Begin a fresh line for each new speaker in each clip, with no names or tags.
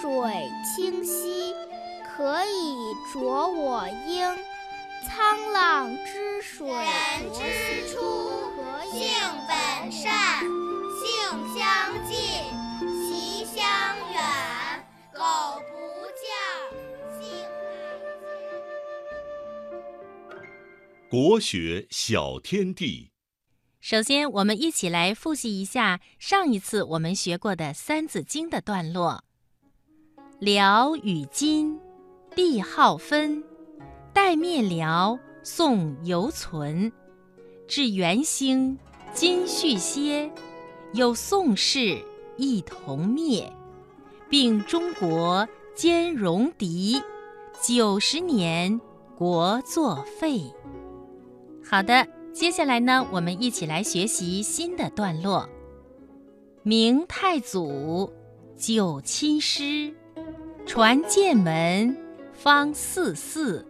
水清兮可以濯我缨。沧浪之水
人之初性本善性相近习相远苟不教性乃迁
国学小天地
首先我们一起来复习一下上一次我们学过的三字经的段落。辽与金，帝号分。代灭辽，宋犹存。至元兴，金续歇。有宋氏，一同灭。并中国，兼戎狄。九十年，国作废。”好的，接下来呢，我们一起来学习新的段落。明太祖，九亲师，传剑门，方四寺。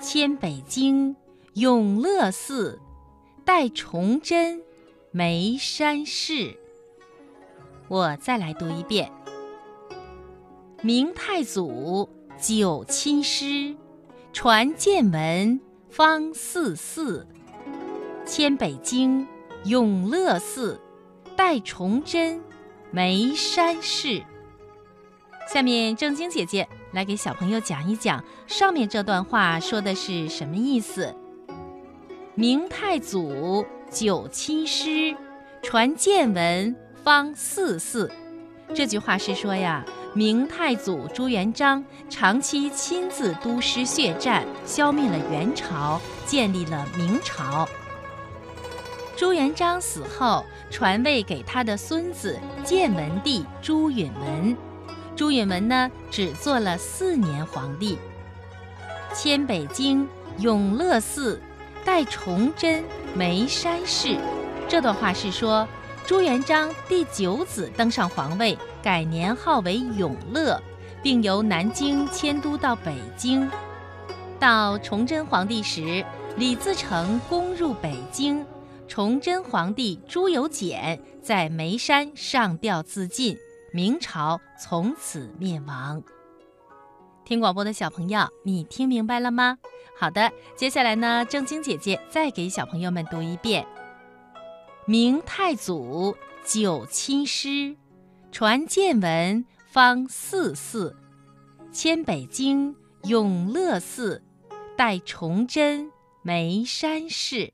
迁北京，永乐寺，代崇祯，眉山寺。我再来读一遍。明太祖，九亲师，传剑门。方四寺，迁北京，永乐寺，代崇祯，眉山寺。下面正经姐姐来给小朋友讲一讲上面这段话说的是什么意思。明太祖九亲师，传建文方四寺。这句话是说呀。明太祖朱元璋长期亲自督师血战，消灭了元朝，建立了明朝。朱元璋死后，传位给他的孙子建文帝朱允文。朱允炆呢，只做了四年皇帝。迁北京，永乐寺，代崇祯，眉山寺。这段话是说。朱元璋第九子登上皇位，改年号为永乐，并由南京迁都到北京。到崇祯皇帝时，李自成攻入北京，崇祯皇帝朱由检在眉山上吊自尽，明朝从此灭亡。听广播的小朋友，你听明白了吗？好的，接下来呢，正经姐姐再给小朋友们读一遍。明太祖九亲师，传建文方四寺，迁北京永乐寺，代崇祯眉山寺。